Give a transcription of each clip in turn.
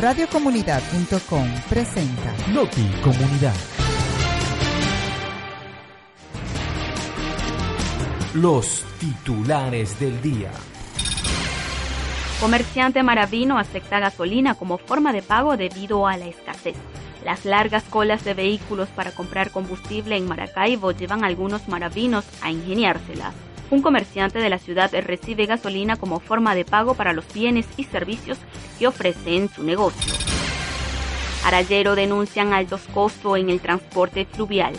Radiocomunidad.com presenta Noti Comunidad. Los titulares del día. Comerciante maravino acepta gasolina como forma de pago debido a la escasez. Las largas colas de vehículos para comprar combustible en Maracaibo llevan a algunos maravinos a ingeniárselas. Un comerciante de la ciudad recibe gasolina como forma de pago para los bienes y servicios que ofrece en su negocio. Arayero denuncian altos costos en el transporte fluvial.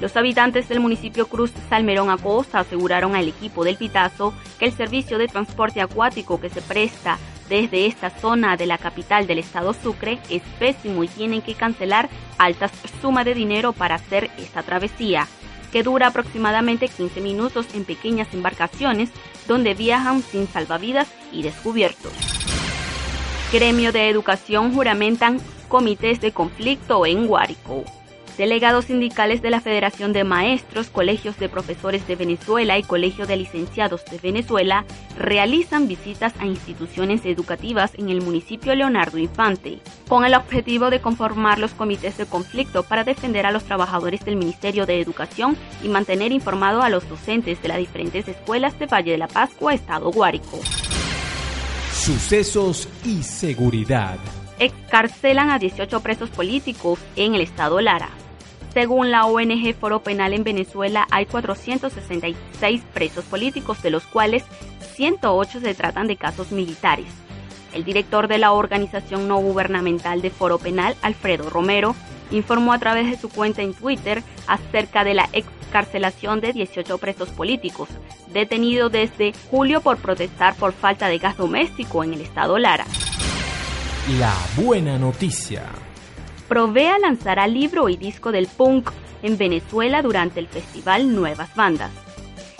Los habitantes del municipio Cruz Salmerón Acosta aseguraron al equipo del Pitazo que el servicio de transporte acuático que se presta desde esta zona de la capital del estado Sucre es pésimo y tienen que cancelar altas sumas de dinero para hacer esta travesía, que dura aproximadamente 15 minutos en pequeñas embarcaciones donde viajan sin salvavidas y descubiertos. Gremio de Educación juramentan comités de conflicto en Guárico. Delegados sindicales de la Federación de Maestros, Colegios de Profesores de Venezuela y Colegio de Licenciados de Venezuela realizan visitas a instituciones educativas en el municipio Leonardo Infante, con el objetivo de conformar los comités de conflicto para defender a los trabajadores del Ministerio de Educación y mantener informado a los docentes de las diferentes escuelas de Valle de la Pascua, Estado Guárico. Sucesos y seguridad. Excarcelan a 18 presos políticos en el Estado Lara. Según la ONG Foro Penal en Venezuela, hay 466 presos políticos, de los cuales 108 se tratan de casos militares. El director de la organización no gubernamental de Foro Penal, Alfredo Romero, informó a través de su cuenta en Twitter acerca de la excarcelación de 18 presos políticos, detenidos desde julio por protestar por falta de gas doméstico en el estado Lara. La buena noticia. Provea lanzará libro y disco del punk en Venezuela durante el festival Nuevas Bandas.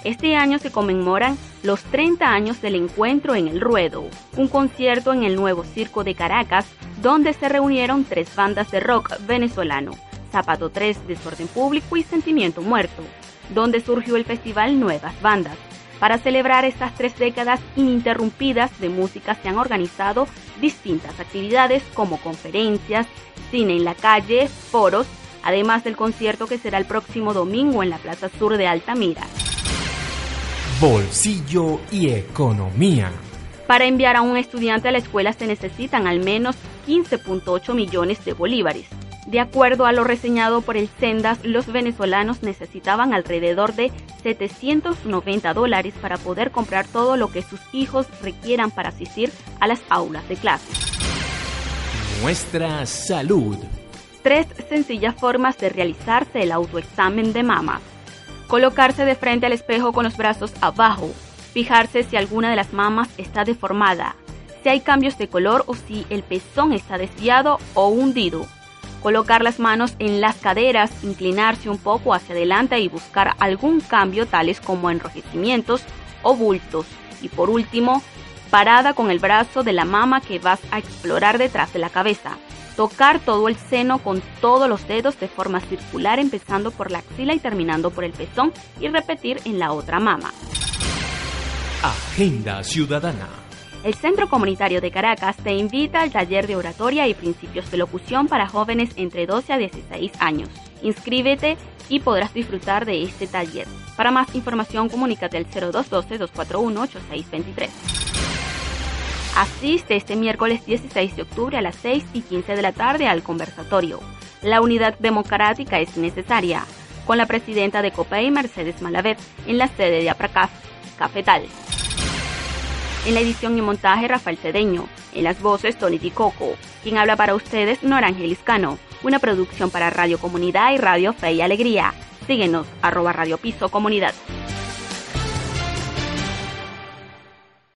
Este año se conmemoran los 30 años del encuentro en El Ruedo, un concierto en el nuevo Circo de Caracas donde se reunieron tres bandas de rock venezolano, Zapato 3, Desorden Público y Sentimiento Muerto, donde surgió el festival Nuevas Bandas. Para celebrar estas tres décadas ininterrumpidas de música se han organizado distintas actividades como conferencias, cine en la calle, foros, además del concierto que será el próximo domingo en la Plaza Sur de Altamira. Bolsillo y economía. Para enviar a un estudiante a la escuela se necesitan al menos 15.8 millones de bolívares. De acuerdo a lo reseñado por el Sendas, los venezolanos necesitaban alrededor de 790 dólares para poder comprar todo lo que sus hijos requieran para asistir a las aulas de clase. Nuestra salud. Tres sencillas formas de realizarse el autoexamen de mama. Colocarse de frente al espejo con los brazos abajo. Fijarse si alguna de las mamas está deformada. Si hay cambios de color o si el pezón está desviado o hundido colocar las manos en las caderas, inclinarse un poco hacia adelante y buscar algún cambio tales como enrojecimientos o bultos. Y por último, parada con el brazo de la mama que vas a explorar detrás de la cabeza. Tocar todo el seno con todos los dedos de forma circular empezando por la axila y terminando por el pezón y repetir en la otra mama. Agenda Ciudadana. El Centro Comunitario de Caracas te invita al taller de oratoria y principios de locución para jóvenes entre 12 a 16 años. Inscríbete y podrás disfrutar de este taller. Para más información, comunícate al 0212-241-8623. Asiste este miércoles 16 de octubre a las 6 y 15 de la tarde al conversatorio. La unidad democrática es necesaria, con la presidenta de COPEI, Mercedes Malavet, en la sede de APRACAF, Cafetal. En la edición y montaje, Rafael Cedeño. En las voces, Tony Coco. Quien habla para ustedes, Norangelis Cano. Una producción para Radio Comunidad y Radio Fe y Alegría. Síguenos, arroba Radio Piso Comunidad.